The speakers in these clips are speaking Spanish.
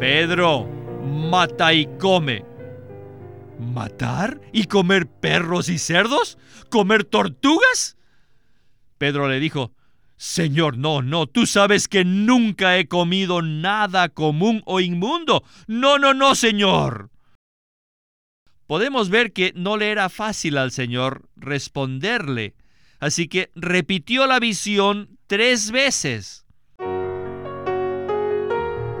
Pedro, mata y come. ¿Matar y comer perros y cerdos? ¿Comer tortugas? Pedro le dijo, Señor, no, no, tú sabes que nunca he comido nada común o inmundo. No, no, no, Señor. Podemos ver que no le era fácil al Señor responderle, así que repitió la visión tres veces.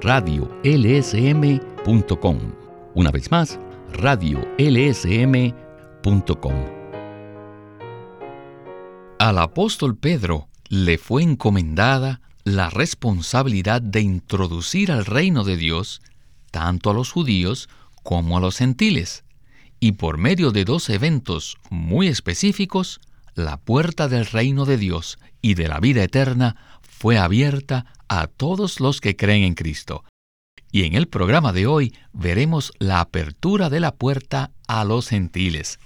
radiolsm.com. Una vez más, radiolsm.com. Al apóstol Pedro le fue encomendada la responsabilidad de introducir al reino de Dios tanto a los judíos como a los gentiles, y por medio de dos eventos muy específicos, la puerta del reino de Dios y de la vida eterna fue abierta a todos los que creen en Cristo. Y en el programa de hoy veremos la apertura de la puerta a los gentiles.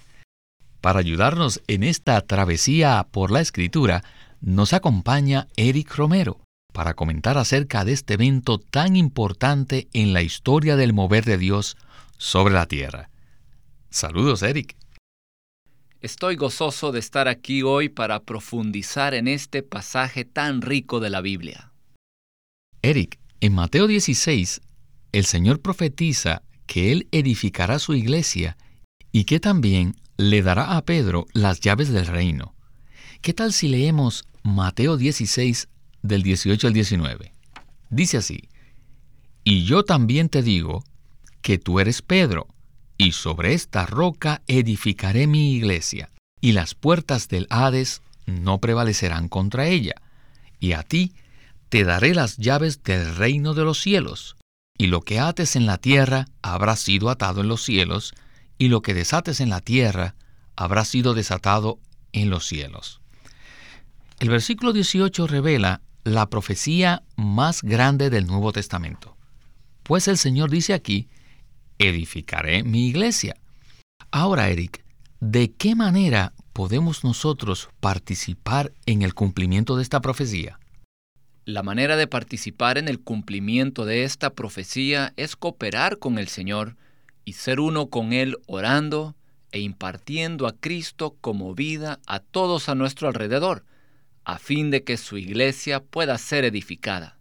Para ayudarnos en esta travesía por la escritura, nos acompaña Eric Romero para comentar acerca de este evento tan importante en la historia del mover de Dios sobre la tierra. Saludos, Eric. Estoy gozoso de estar aquí hoy para profundizar en este pasaje tan rico de la Biblia. Eric, en Mateo 16, el Señor profetiza que Él edificará su iglesia y que también le dará a Pedro las llaves del reino. ¿Qué tal si leemos Mateo 16 del 18 al 19? Dice así, Y yo también te digo que tú eres Pedro, y sobre esta roca edificaré mi iglesia, y las puertas del Hades no prevalecerán contra ella, y a ti te daré las llaves del reino de los cielos, y lo que ates en la tierra habrá sido atado en los cielos, y lo que desates en la tierra habrá sido desatado en los cielos. El versículo 18 revela la profecía más grande del Nuevo Testamento. Pues el Señor dice aquí, edificaré mi iglesia. Ahora, Eric, ¿de qué manera podemos nosotros participar en el cumplimiento de esta profecía? La manera de participar en el cumplimiento de esta profecía es cooperar con el Señor y ser uno con Él orando e impartiendo a Cristo como vida a todos a nuestro alrededor, a fin de que su iglesia pueda ser edificada.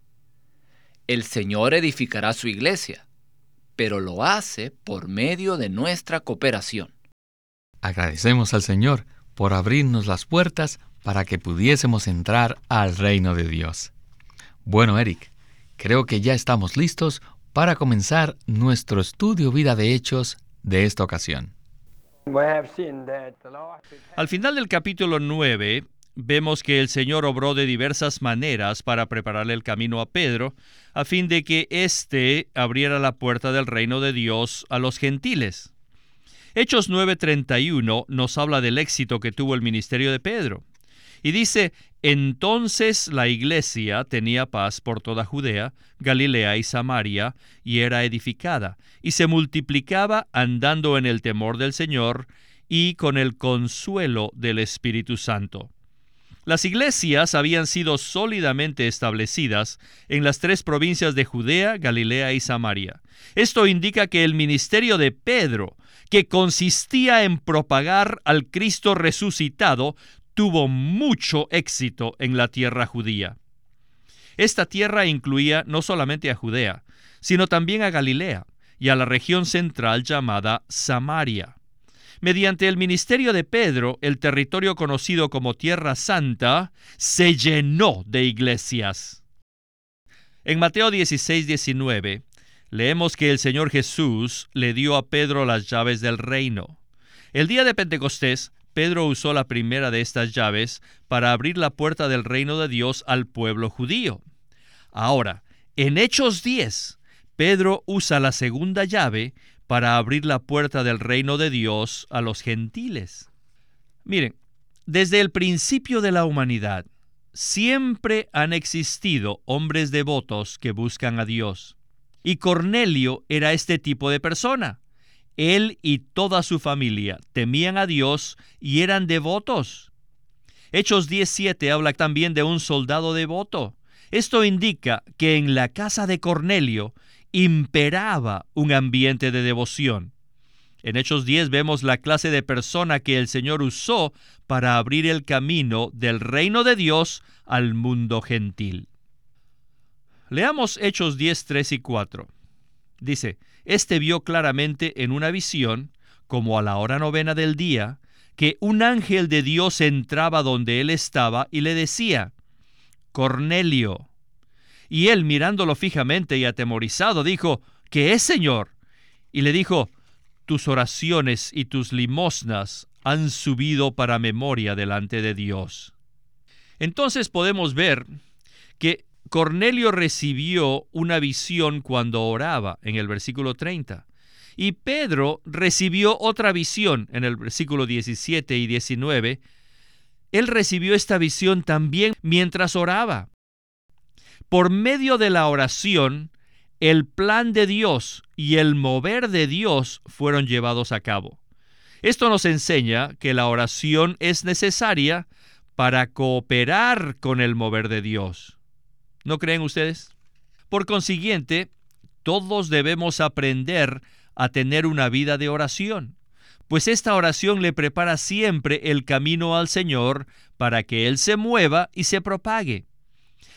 El Señor edificará su iglesia, pero lo hace por medio de nuestra cooperación. Agradecemos al Señor por abrirnos las puertas para que pudiésemos entrar al reino de Dios. Bueno, Eric, creo que ya estamos listos para comenzar nuestro estudio vida de hechos de esta ocasión. Al final del capítulo 9, vemos que el Señor obró de diversas maneras para prepararle el camino a Pedro, a fin de que éste abriera la puerta del reino de Dios a los gentiles. Hechos 9:31 nos habla del éxito que tuvo el ministerio de Pedro. Y dice, entonces la iglesia tenía paz por toda Judea, Galilea y Samaria, y era edificada, y se multiplicaba andando en el temor del Señor y con el consuelo del Espíritu Santo. Las iglesias habían sido sólidamente establecidas en las tres provincias de Judea, Galilea y Samaria. Esto indica que el ministerio de Pedro, que consistía en propagar al Cristo resucitado, tuvo mucho éxito en la tierra judía. Esta tierra incluía no solamente a Judea, sino también a Galilea y a la región central llamada Samaria. Mediante el ministerio de Pedro, el territorio conocido como Tierra Santa se llenó de iglesias. En Mateo 16, 19, leemos que el Señor Jesús le dio a Pedro las llaves del reino. El día de Pentecostés, Pedro usó la primera de estas llaves para abrir la puerta del reino de Dios al pueblo judío. Ahora, en Hechos 10, Pedro usa la segunda llave para abrir la puerta del reino de Dios a los gentiles. Miren, desde el principio de la humanidad, siempre han existido hombres devotos que buscan a Dios. Y Cornelio era este tipo de persona. Él y toda su familia temían a Dios y eran devotos. Hechos 17 habla también de un soldado devoto. Esto indica que en la casa de Cornelio imperaba un ambiente de devoción. En Hechos 10 vemos la clase de persona que el Señor usó para abrir el camino del reino de Dios al mundo gentil. Leamos Hechos 10, 3 y 4. Dice, Este vio claramente en una visión, como a la hora novena del día, que un ángel de Dios entraba donde él estaba y le decía, Cornelio. Y él mirándolo fijamente y atemorizado dijo, ¿qué es, Señor? Y le dijo, tus oraciones y tus limosnas han subido para memoria delante de Dios. Entonces podemos ver que Cornelio recibió una visión cuando oraba en el versículo 30. Y Pedro recibió otra visión en el versículo 17 y 19. Él recibió esta visión también mientras oraba. Por medio de la oración, el plan de Dios y el mover de Dios fueron llevados a cabo. Esto nos enseña que la oración es necesaria para cooperar con el mover de Dios. ¿No creen ustedes? Por consiguiente, todos debemos aprender a tener una vida de oración, pues esta oración le prepara siempre el camino al Señor para que Él se mueva y se propague.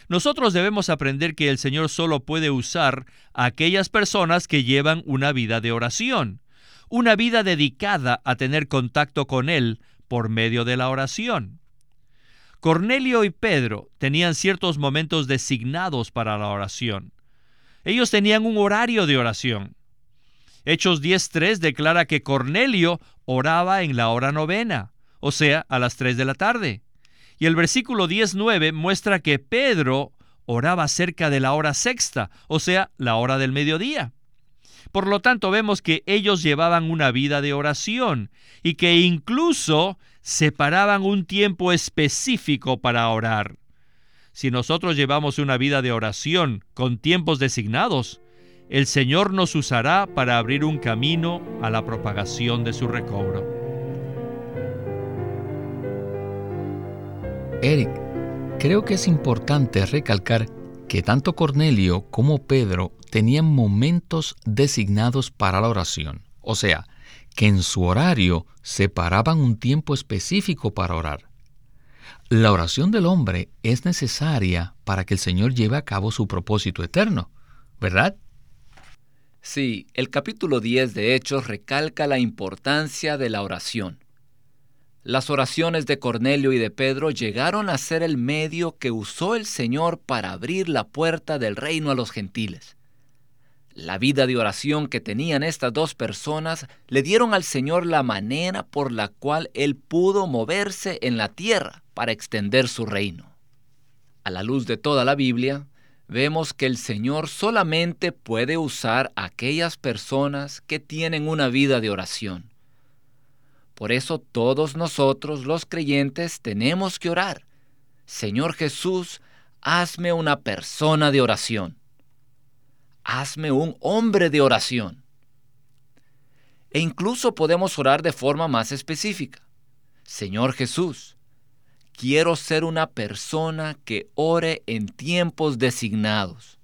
Nosotros debemos aprender que el Señor solo puede usar a aquellas personas que llevan una vida de oración, una vida dedicada a tener contacto con Él por medio de la oración. Cornelio y Pedro tenían ciertos momentos designados para la oración. Ellos tenían un horario de oración. Hechos 10.3 declara que Cornelio oraba en la hora novena, o sea, a las 3 de la tarde. Y el versículo 19 muestra que Pedro oraba cerca de la hora sexta, o sea, la hora del mediodía. Por lo tanto, vemos que ellos llevaban una vida de oración y que incluso separaban un tiempo específico para orar. Si nosotros llevamos una vida de oración con tiempos designados, el Señor nos usará para abrir un camino a la propagación de su recobro. Eric, creo que es importante recalcar que tanto Cornelio como Pedro tenían momentos designados para la oración, o sea, que en su horario separaban un tiempo específico para orar. La oración del hombre es necesaria para que el Señor lleve a cabo su propósito eterno, ¿verdad? Sí, el capítulo 10 de Hechos recalca la importancia de la oración. Las oraciones de Cornelio y de Pedro llegaron a ser el medio que usó el Señor para abrir la puerta del reino a los gentiles. La vida de oración que tenían estas dos personas le dieron al Señor la manera por la cual Él pudo moverse en la tierra para extender su reino. A la luz de toda la Biblia, vemos que el Señor solamente puede usar a aquellas personas que tienen una vida de oración. Por eso todos nosotros los creyentes tenemos que orar. Señor Jesús, hazme una persona de oración. Hazme un hombre de oración. E incluso podemos orar de forma más específica. Señor Jesús, quiero ser una persona que ore en tiempos designados.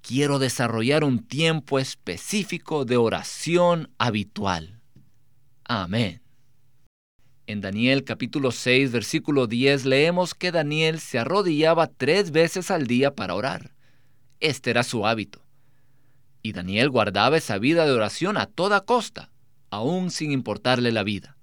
Quiero desarrollar un tiempo específico de oración habitual. Amén. En Daniel capítulo 6 versículo 10 leemos que Daniel se arrodillaba tres veces al día para orar. Este era su hábito. Y Daniel guardaba esa vida de oración a toda costa, aún sin importarle la vida.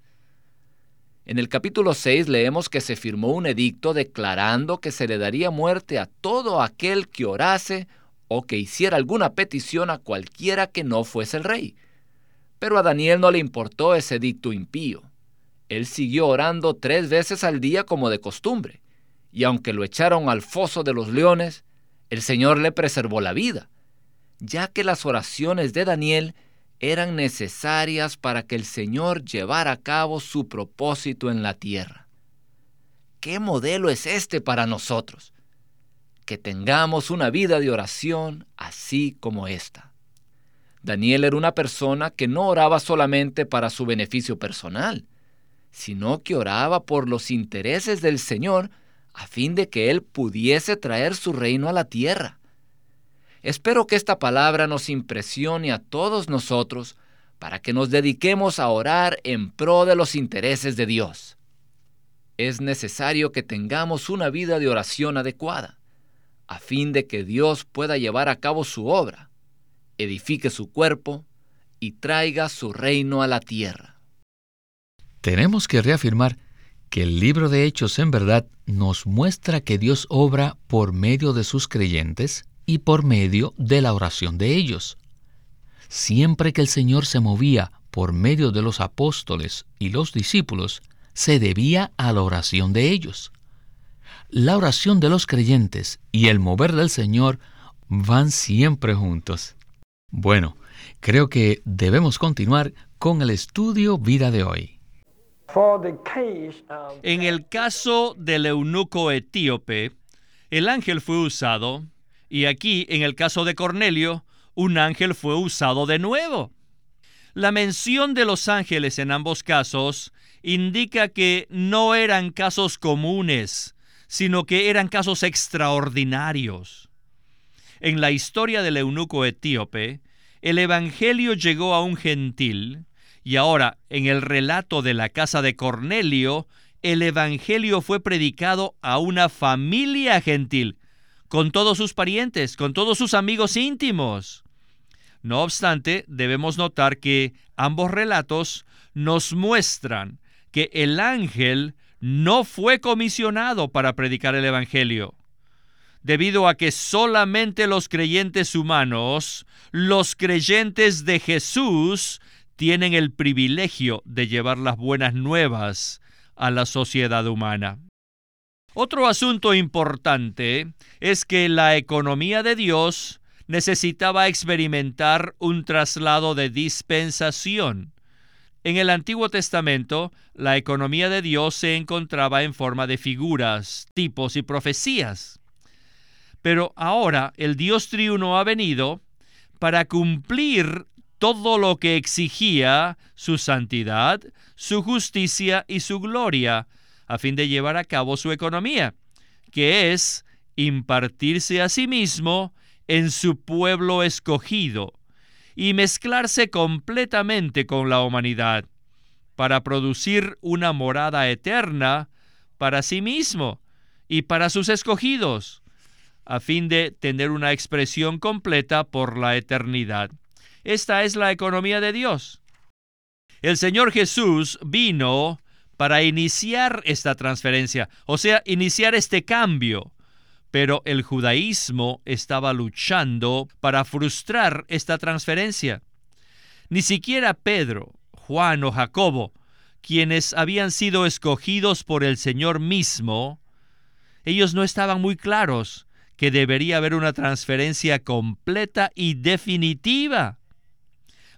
En el capítulo 6 leemos que se firmó un edicto declarando que se le daría muerte a todo aquel que orase o que hiciera alguna petición a cualquiera que no fuese el rey. Pero a Daniel no le importó ese dicto impío. Él siguió orando tres veces al día como de costumbre, y aunque lo echaron al foso de los leones, el Señor le preservó la vida. ya que las oraciones de Daniel eran necesarias para que el Señor llevara a cabo su propósito en la tierra. ¿Qué modelo es este para nosotros? Que tengamos una vida de oración así como esta. Daniel era una persona que no oraba solamente para su beneficio personal, sino que oraba por los intereses del Señor a fin de que Él pudiese traer su reino a la tierra. Espero que esta palabra nos impresione a todos nosotros para que nos dediquemos a orar en pro de los intereses de Dios. Es necesario que tengamos una vida de oración adecuada, a fin de que Dios pueda llevar a cabo su obra, edifique su cuerpo y traiga su reino a la tierra. Tenemos que reafirmar que el libro de Hechos en verdad nos muestra que Dios obra por medio de sus creyentes y por medio de la oración de ellos. Siempre que el Señor se movía por medio de los apóstoles y los discípulos, se debía a la oración de ellos. La oración de los creyentes y el mover del Señor van siempre juntos. Bueno, creo que debemos continuar con el estudio vida de hoy. En el caso del eunuco etíope, el ángel fue usado y aquí, en el caso de Cornelio, un ángel fue usado de nuevo. La mención de los ángeles en ambos casos indica que no eran casos comunes, sino que eran casos extraordinarios. En la historia del eunuco etíope, el Evangelio llegó a un gentil, y ahora, en el relato de la casa de Cornelio, el Evangelio fue predicado a una familia gentil, con todos sus parientes, con todos sus amigos íntimos. No obstante, debemos notar que ambos relatos nos muestran que el ángel no fue comisionado para predicar el Evangelio, debido a que solamente los creyentes humanos, los creyentes de Jesús, tienen el privilegio de llevar las buenas nuevas a la sociedad humana. Otro asunto importante es que la economía de Dios necesitaba experimentar un traslado de dispensación. En el Antiguo Testamento, la economía de Dios se encontraba en forma de figuras, tipos y profecías. Pero ahora el Dios triuno ha venido para cumplir todo lo que exigía su santidad, su justicia y su gloria, a fin de llevar a cabo su economía, que es impartirse a sí mismo en su pueblo escogido y mezclarse completamente con la humanidad para producir una morada eterna para sí mismo y para sus escogidos, a fin de tener una expresión completa por la eternidad. Esta es la economía de Dios. El Señor Jesús vino para iniciar esta transferencia, o sea, iniciar este cambio. Pero el judaísmo estaba luchando para frustrar esta transferencia. Ni siquiera Pedro, Juan o Jacobo, quienes habían sido escogidos por el Señor mismo, ellos no estaban muy claros que debería haber una transferencia completa y definitiva.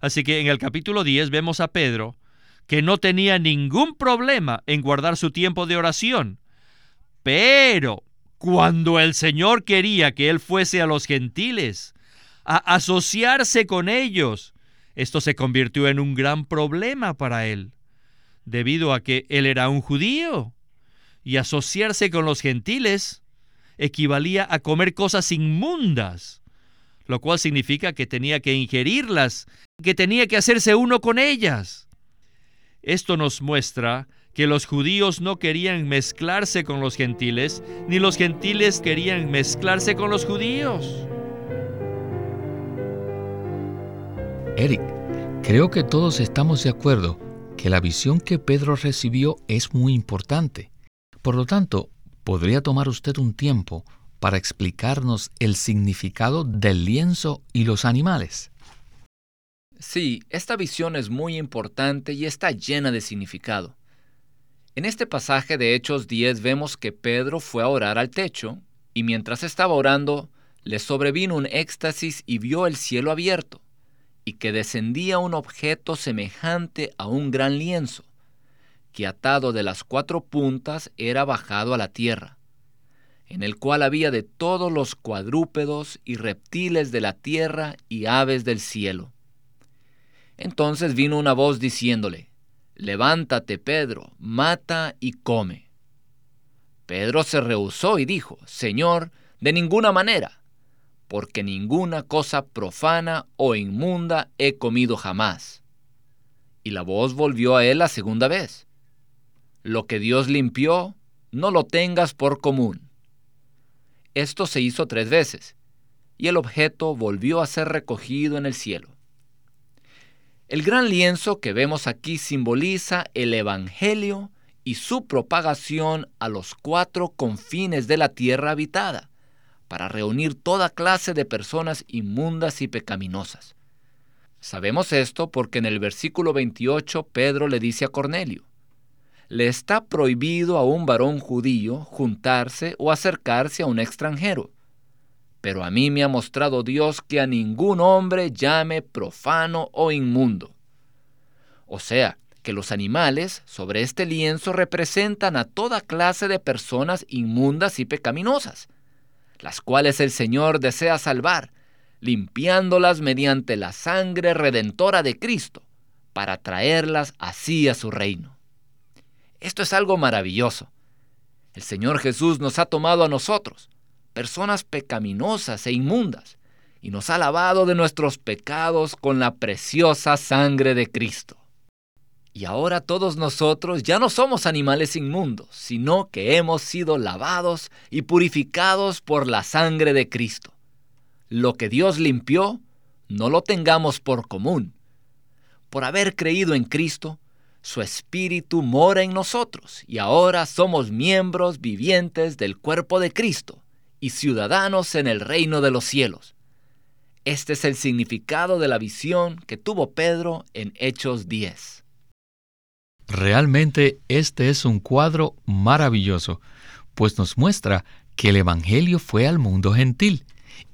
Así que en el capítulo 10 vemos a Pedro que no tenía ningún problema en guardar su tiempo de oración. Pero cuando el Señor quería que él fuese a los gentiles, a asociarse con ellos, esto se convirtió en un gran problema para él, debido a que él era un judío, y asociarse con los gentiles equivalía a comer cosas inmundas, lo cual significa que tenía que ingerirlas, que tenía que hacerse uno con ellas. Esto nos muestra que los judíos no querían mezclarse con los gentiles, ni los gentiles querían mezclarse con los judíos. Eric, creo que todos estamos de acuerdo que la visión que Pedro recibió es muy importante. Por lo tanto, ¿podría tomar usted un tiempo para explicarnos el significado del lienzo y los animales? Sí, esta visión es muy importante y está llena de significado. En este pasaje de Hechos 10 vemos que Pedro fue a orar al techo y mientras estaba orando, le sobrevino un éxtasis y vio el cielo abierto, y que descendía un objeto semejante a un gran lienzo, que atado de las cuatro puntas era bajado a la tierra, en el cual había de todos los cuadrúpedos y reptiles de la tierra y aves del cielo. Entonces vino una voz diciéndole, Levántate, Pedro, mata y come. Pedro se rehusó y dijo, Señor, de ninguna manera, porque ninguna cosa profana o inmunda he comido jamás. Y la voz volvió a él la segunda vez. Lo que Dios limpió, no lo tengas por común. Esto se hizo tres veces, y el objeto volvió a ser recogido en el cielo. El gran lienzo que vemos aquí simboliza el Evangelio y su propagación a los cuatro confines de la tierra habitada, para reunir toda clase de personas inmundas y pecaminosas. Sabemos esto porque en el versículo 28 Pedro le dice a Cornelio, le está prohibido a un varón judío juntarse o acercarse a un extranjero. Pero a mí me ha mostrado Dios que a ningún hombre llame profano o inmundo. O sea, que los animales sobre este lienzo representan a toda clase de personas inmundas y pecaminosas, las cuales el Señor desea salvar, limpiándolas mediante la sangre redentora de Cristo, para traerlas así a su reino. Esto es algo maravilloso. El Señor Jesús nos ha tomado a nosotros, personas pecaminosas e inmundas, y nos ha lavado de nuestros pecados con la preciosa sangre de Cristo. Y ahora todos nosotros ya no somos animales inmundos, sino que hemos sido lavados y purificados por la sangre de Cristo. Lo que Dios limpió, no lo tengamos por común. Por haber creído en Cristo, su Espíritu mora en nosotros y ahora somos miembros vivientes del cuerpo de Cristo y ciudadanos en el reino de los cielos. Este es el significado de la visión que tuvo Pedro en Hechos 10. Realmente este es un cuadro maravilloso, pues nos muestra que el Evangelio fue al mundo gentil,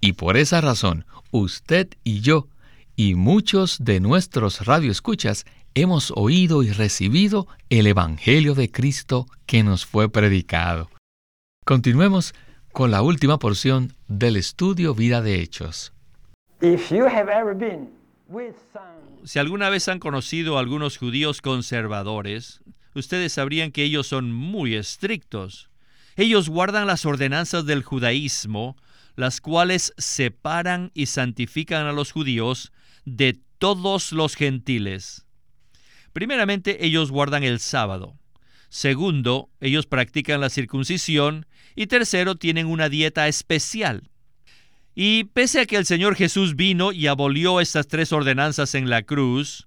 y por esa razón usted y yo y muchos de nuestros radioescuchas hemos oído y recibido el Evangelio de Cristo que nos fue predicado. Continuemos con la última porción del estudio Vida de Hechos. Si alguna vez han conocido a algunos judíos conservadores, ustedes sabrían que ellos son muy estrictos. Ellos guardan las ordenanzas del judaísmo, las cuales separan y santifican a los judíos de todos los gentiles. Primeramente, ellos guardan el sábado. Segundo, ellos practican la circuncisión. Y tercero, tienen una dieta especial. Y pese a que el Señor Jesús vino y abolió estas tres ordenanzas en la cruz,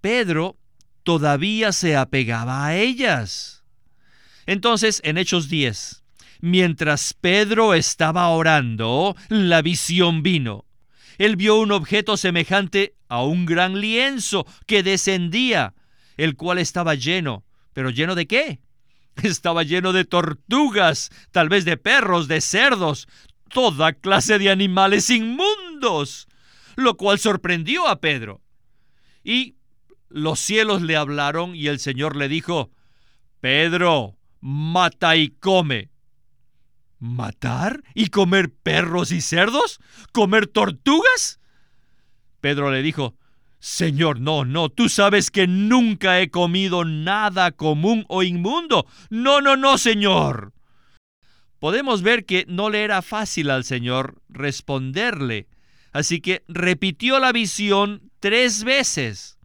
Pedro todavía se apegaba a ellas. Entonces, en Hechos 10, mientras Pedro estaba orando, la visión vino. Él vio un objeto semejante a un gran lienzo que descendía, el cual estaba lleno. ¿Pero lleno de qué? Estaba lleno de tortugas, tal vez de perros, de cerdos, toda clase de animales inmundos, lo cual sorprendió a Pedro. Y los cielos le hablaron y el Señor le dijo, Pedro, mata y come. ¿Matar y comer perros y cerdos? ¿Comer tortugas? Pedro le dijo, Señor, no, no, tú sabes que nunca he comido nada común o inmundo. No, no, no, Señor podemos ver que no le era fácil al Señor responderle. Así que repitió la visión tres veces,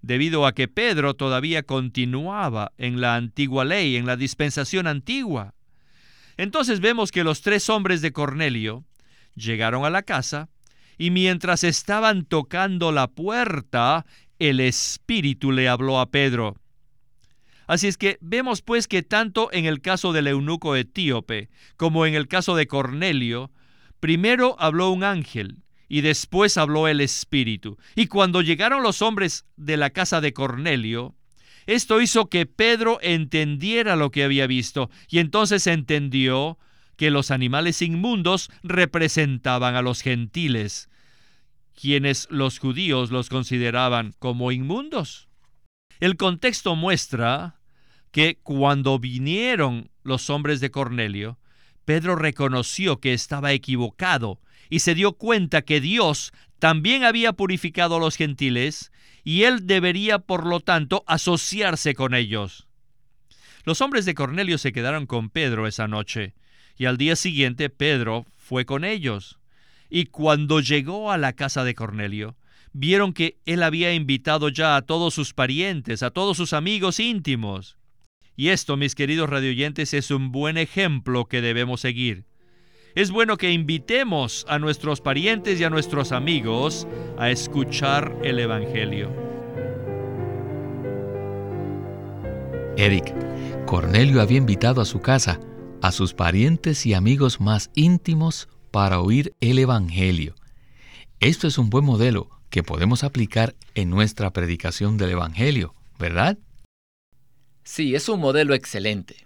debido a que Pedro todavía continuaba en la antigua ley, en la dispensación antigua. Entonces vemos que los tres hombres de Cornelio llegaron a la casa y mientras estaban tocando la puerta, el Espíritu le habló a Pedro. Así es que vemos pues que tanto en el caso del eunuco etíope como en el caso de Cornelio, primero habló un ángel y después habló el Espíritu. Y cuando llegaron los hombres de la casa de Cornelio, esto hizo que Pedro entendiera lo que había visto y entonces entendió que los animales inmundos representaban a los gentiles, quienes los judíos los consideraban como inmundos. El contexto muestra que cuando vinieron los hombres de Cornelio, Pedro reconoció que estaba equivocado y se dio cuenta que Dios también había purificado a los gentiles y él debería, por lo tanto, asociarse con ellos. Los hombres de Cornelio se quedaron con Pedro esa noche, y al día siguiente Pedro fue con ellos. Y cuando llegó a la casa de Cornelio, vieron que él había invitado ya a todos sus parientes, a todos sus amigos íntimos. Y esto, mis queridos radioyentes, es un buen ejemplo que debemos seguir. Es bueno que invitemos a nuestros parientes y a nuestros amigos a escuchar el Evangelio. Eric, Cornelio había invitado a su casa a sus parientes y amigos más íntimos para oír el Evangelio. Esto es un buen modelo que podemos aplicar en nuestra predicación del Evangelio, ¿verdad? Sí, es un modelo excelente.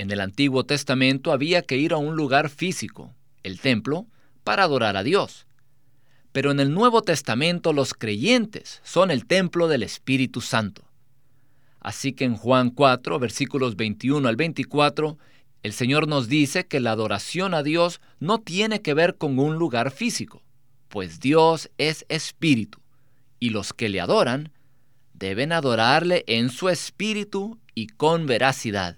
En el Antiguo Testamento había que ir a un lugar físico, el templo, para adorar a Dios. Pero en el Nuevo Testamento los creyentes son el templo del Espíritu Santo. Así que en Juan 4, versículos 21 al 24, el Señor nos dice que la adoración a Dios no tiene que ver con un lugar físico, pues Dios es espíritu, y los que le adoran deben adorarle en su espíritu y con veracidad.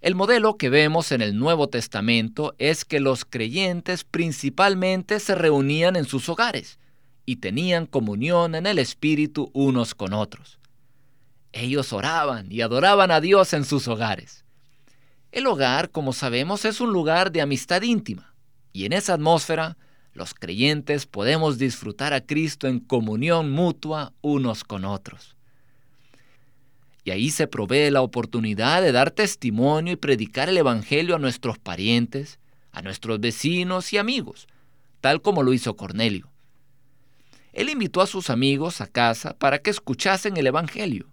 El modelo que vemos en el Nuevo Testamento es que los creyentes principalmente se reunían en sus hogares y tenían comunión en el Espíritu unos con otros. Ellos oraban y adoraban a Dios en sus hogares. El hogar, como sabemos, es un lugar de amistad íntima, y en esa atmósfera los creyentes podemos disfrutar a Cristo en comunión mutua unos con otros. Y ahí se provee la oportunidad de dar testimonio y predicar el Evangelio a nuestros parientes, a nuestros vecinos y amigos, tal como lo hizo Cornelio. Él invitó a sus amigos a casa para que escuchasen el Evangelio,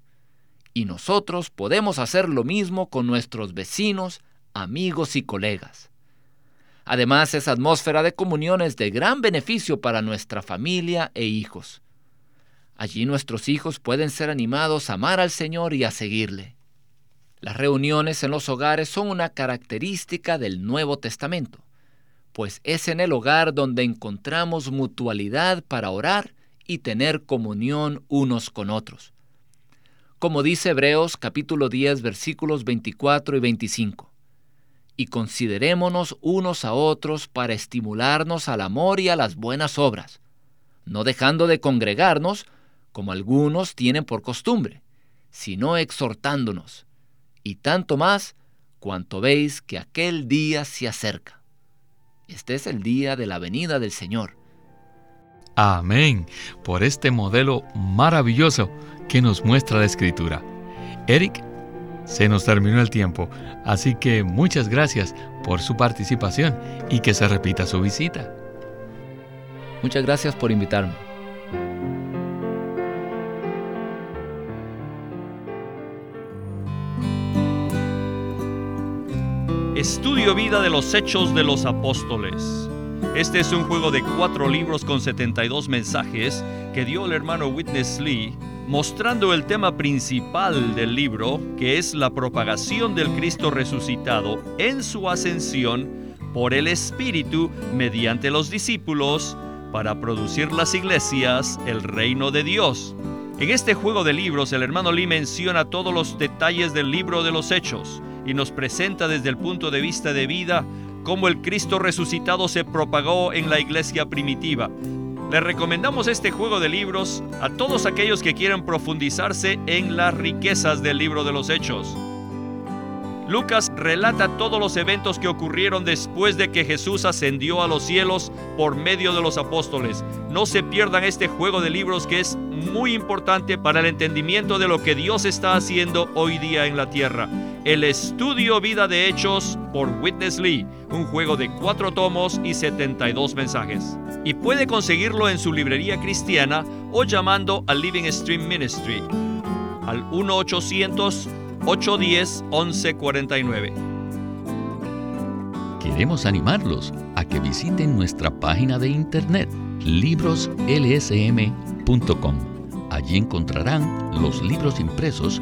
y nosotros podemos hacer lo mismo con nuestros vecinos, amigos y colegas. Además, esa atmósfera de comunión es de gran beneficio para nuestra familia e hijos. Allí nuestros hijos pueden ser animados a amar al Señor y a seguirle. Las reuniones en los hogares son una característica del Nuevo Testamento, pues es en el hogar donde encontramos mutualidad para orar y tener comunión unos con otros. Como dice Hebreos capítulo 10 versículos 24 y 25 y considerémonos unos a otros para estimularnos al amor y a las buenas obras, no dejando de congregarnos, como algunos tienen por costumbre, sino exhortándonos, y tanto más cuanto veis que aquel día se acerca. Este es el día de la venida del Señor. Amén, por este modelo maravilloso que nos muestra la Escritura. Eric se nos terminó el tiempo, así que muchas gracias por su participación y que se repita su visita. Muchas gracias por invitarme. Estudio Vida de los Hechos de los Apóstoles. Este es un juego de cuatro libros con 72 mensajes que dio el hermano Witness Lee mostrando el tema principal del libro, que es la propagación del Cristo resucitado en su ascensión por el Espíritu mediante los discípulos para producir las iglesias, el reino de Dios. En este juego de libros el hermano Lee menciona todos los detalles del libro de los Hechos y nos presenta desde el punto de vista de vida cómo el Cristo resucitado se propagó en la iglesia primitiva, le recomendamos este juego de libros a todos aquellos que quieran profundizarse en las riquezas del libro de los Hechos. Lucas relata todos los eventos que ocurrieron después de que Jesús ascendió a los cielos por medio de los apóstoles. No se pierdan este juego de libros que es muy importante para el entendimiento de lo que Dios está haciendo hoy día en la tierra. El estudio Vida de Hechos por Witness Lee, un juego de cuatro tomos y 72 mensajes. Y puede conseguirlo en su librería cristiana o llamando al Living Stream Ministry al 1 800 810-1149. Queremos animarlos a que visiten nuestra página de internet libroslsm.com. Allí encontrarán los libros impresos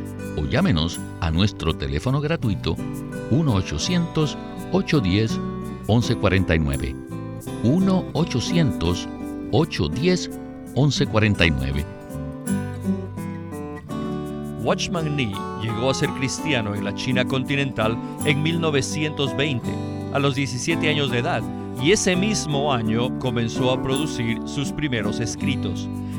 o llámenos a nuestro teléfono gratuito 1-800-810-1149. 1-800-810-1149. Watchman Nee llegó a ser cristiano en la China continental en 1920, a los 17 años de edad, y ese mismo año comenzó a producir sus primeros escritos.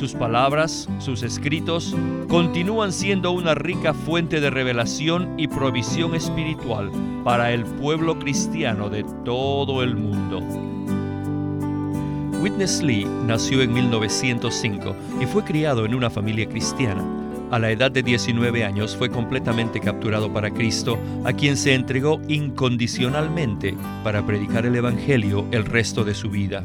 Sus palabras, sus escritos, continúan siendo una rica fuente de revelación y provisión espiritual para el pueblo cristiano de todo el mundo. Witness Lee nació en 1905 y fue criado en una familia cristiana. A la edad de 19 años fue completamente capturado para Cristo, a quien se entregó incondicionalmente para predicar el Evangelio el resto de su vida.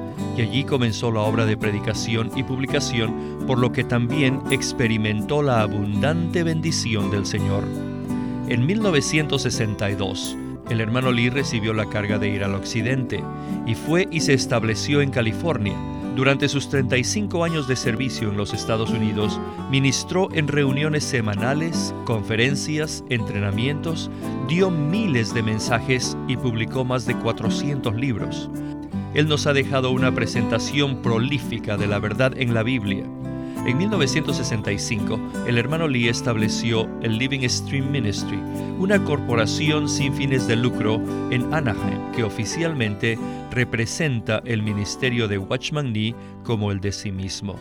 Y allí comenzó la obra de predicación y publicación, por lo que también experimentó la abundante bendición del Señor. En 1962, el hermano Lee recibió la carga de ir al occidente y fue y se estableció en California durante sus 35 años de servicio en los Estados Unidos, ministró en reuniones semanales, conferencias, entrenamientos, dio miles de mensajes y publicó más de 400 libros. Él nos ha dejado una presentación prolífica de la verdad en la Biblia. En 1965, el hermano Lee estableció el Living Stream Ministry, una corporación sin fines de lucro en Anaheim que oficialmente representa el ministerio de Watchman Nee como el de sí mismo.